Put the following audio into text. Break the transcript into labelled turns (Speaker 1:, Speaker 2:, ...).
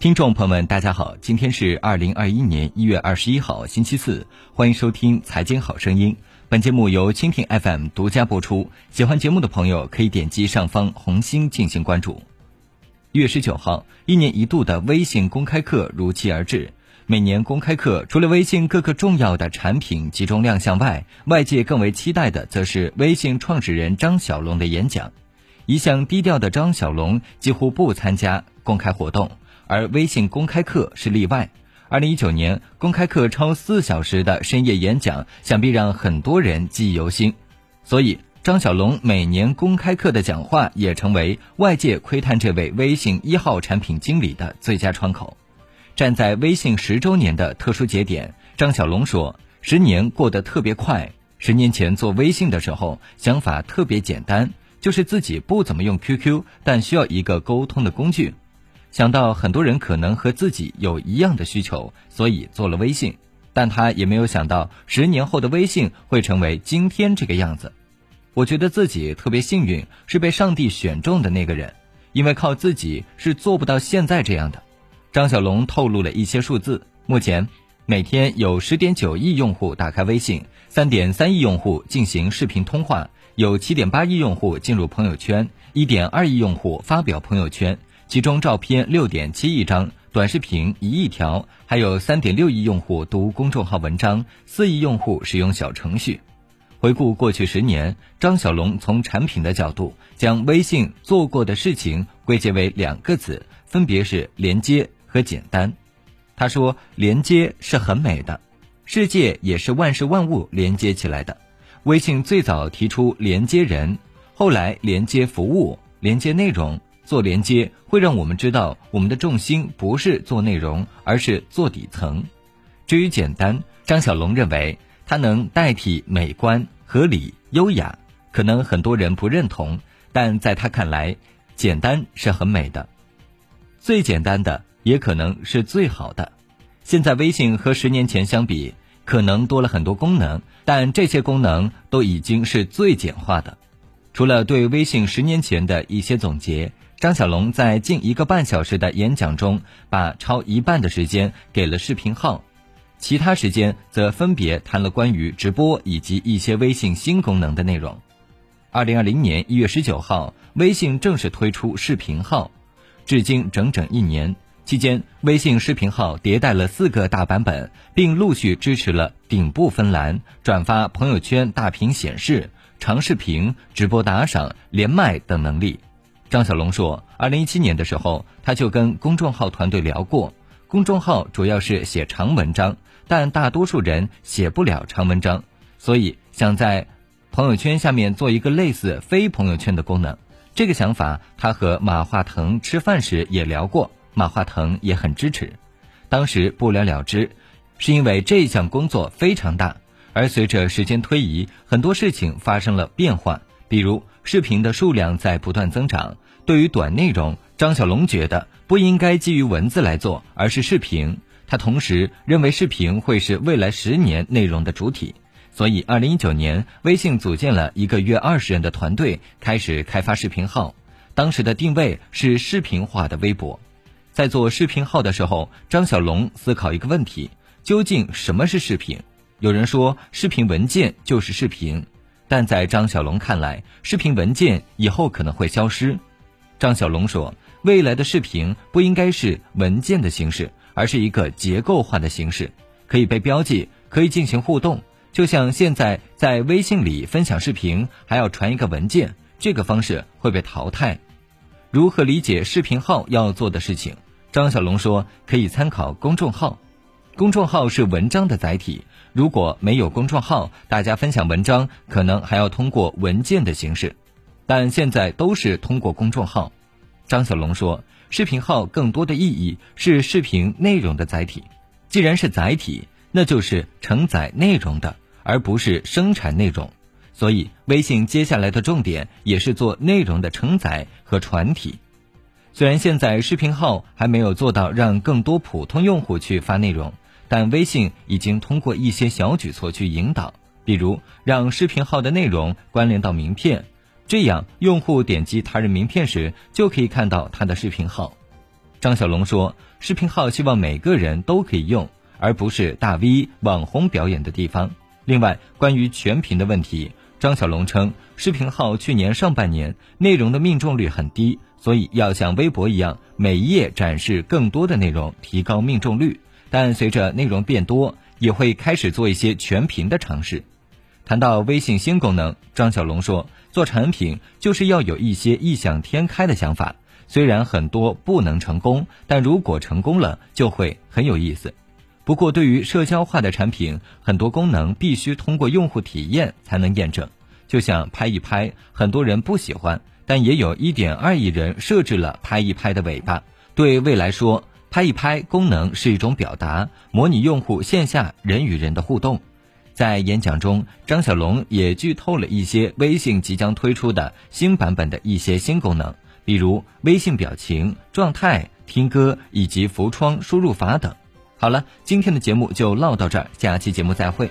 Speaker 1: 听众朋友们，大家好，今天是二零二一年一月二十一号，星期四，欢迎收听《财经好声音》。本节目由蜻蜓 FM 独家播出。喜欢节目的朋友可以点击上方红心进行关注。一月十九号，一年一度的微信公开课如期而至。每年公开课除了微信各个重要的产品集中亮相外，外界更为期待的则是微信创始人张小龙的演讲。一向低调的张小龙几乎不参加公开活动。而微信公开课是例外。二零一九年公开课超四小时的深夜演讲，想必让很多人记忆犹新。所以，张小龙每年公开课的讲话也成为外界窥探这位微信一号产品经理的最佳窗口。站在微信十周年的特殊节点，张小龙说：“十年过得特别快。十年前做微信的时候，想法特别简单，就是自己不怎么用 QQ，但需要一个沟通的工具。”想到很多人可能和自己有一样的需求，所以做了微信，但他也没有想到十年后的微信会成为今天这个样子。我觉得自己特别幸运，是被上帝选中的那个人，因为靠自己是做不到现在这样的。张小龙透露了一些数字：目前每天有十点九亿用户打开微信，三点三亿用户进行视频通话，有七点八亿用户进入朋友圈，一点二亿用户发表朋友圈。其中照片六点七亿张，短视频一亿条，还有三点六亿用户读公众号文章，四亿用户使用小程序。回顾过去十年，张小龙从产品的角度，将微信做过的事情归结为两个字，分别是连接和简单。他说：“连接是很美的，世界也是万事万物连接起来的。微信最早提出连接人，后来连接服务，连接内容。”做连接会让我们知道，我们的重心不是做内容，而是做底层。至于简单，张小龙认为它能代替美观、合理、优雅。可能很多人不认同，但在他看来，简单是很美的。最简单的也可能是最好的。现在微信和十年前相比，可能多了很多功能，但这些功能都已经是最简化的。除了对微信十年前的一些总结。张小龙在近一个半小时的演讲中，把超一半的时间给了视频号，其他时间则分别谈了关于直播以及一些微信新功能的内容。二零二零年一月十九号，微信正式推出视频号，至今整整一年。期间，微信视频号迭代了四个大版本，并陆续支持了顶部分栏、转发朋友圈大屏显示、长视频、直播打赏、连麦等能力。张小龙说，二零一七年的时候，他就跟公众号团队聊过，公众号主要是写长文章，但大多数人写不了长文章，所以想在朋友圈下面做一个类似非朋友圈的功能。这个想法，他和马化腾吃饭时也聊过，马化腾也很支持。当时不了了之，是因为这项工作非常大，而随着时间推移，很多事情发生了变化。比如视频的数量在不断增长，对于短内容，张小龙觉得不应该基于文字来做，而是视频。他同时认为视频会是未来十年内容的主体，所以二零一九年，微信组建了一个约二十人的团队，开始开发视频号。当时的定位是视频化的微博。在做视频号的时候，张小龙思考一个问题：究竟什么是视频？有人说，视频文件就是视频。但在张小龙看来，视频文件以后可能会消失。张小龙说：“未来的视频不应该是文件的形式，而是一个结构化的形式，可以被标记，可以进行互动。就像现在在微信里分享视频，还要传一个文件，这个方式会被淘汰。如何理解视频号要做的事情？张小龙说：可以参考公众号，公众号是文章的载体。”如果没有公众号，大家分享文章可能还要通过文件的形式，但现在都是通过公众号。张小龙说，视频号更多的意义是视频内容的载体。既然是载体，那就是承载内容的，而不是生产内容。所以，微信接下来的重点也是做内容的承载和传体。虽然现在视频号还没有做到让更多普通用户去发内容。但微信已经通过一些小举措去引导，比如让视频号的内容关联到名片，这样用户点击他人名片时就可以看到他的视频号。张小龙说，视频号希望每个人都可以用，而不是大 V 网红表演的地方。另外，关于全屏的问题，张小龙称，视频号去年上半年内容的命中率很低，所以要像微博一样，每一页展示更多的内容，提高命中率。但随着内容变多，也会开始做一些全屏的尝试。谈到微信新功能，张小龙说：“做产品就是要有一些异想天开的想法，虽然很多不能成功，但如果成功了，就会很有意思。不过，对于社交化的产品，很多功能必须通过用户体验才能验证。就像拍一拍，很多人不喜欢，但也有一点二亿人设置了拍一拍的尾巴。对未来说。”拍一拍功能是一种表达，模拟用户线下人与人的互动。在演讲中，张小龙也剧透了一些微信即将推出的新版本的一些新功能，比如微信表情、状态、听歌以及浮窗输入法等。好了，今天的节目就唠到这儿，下期节目再会。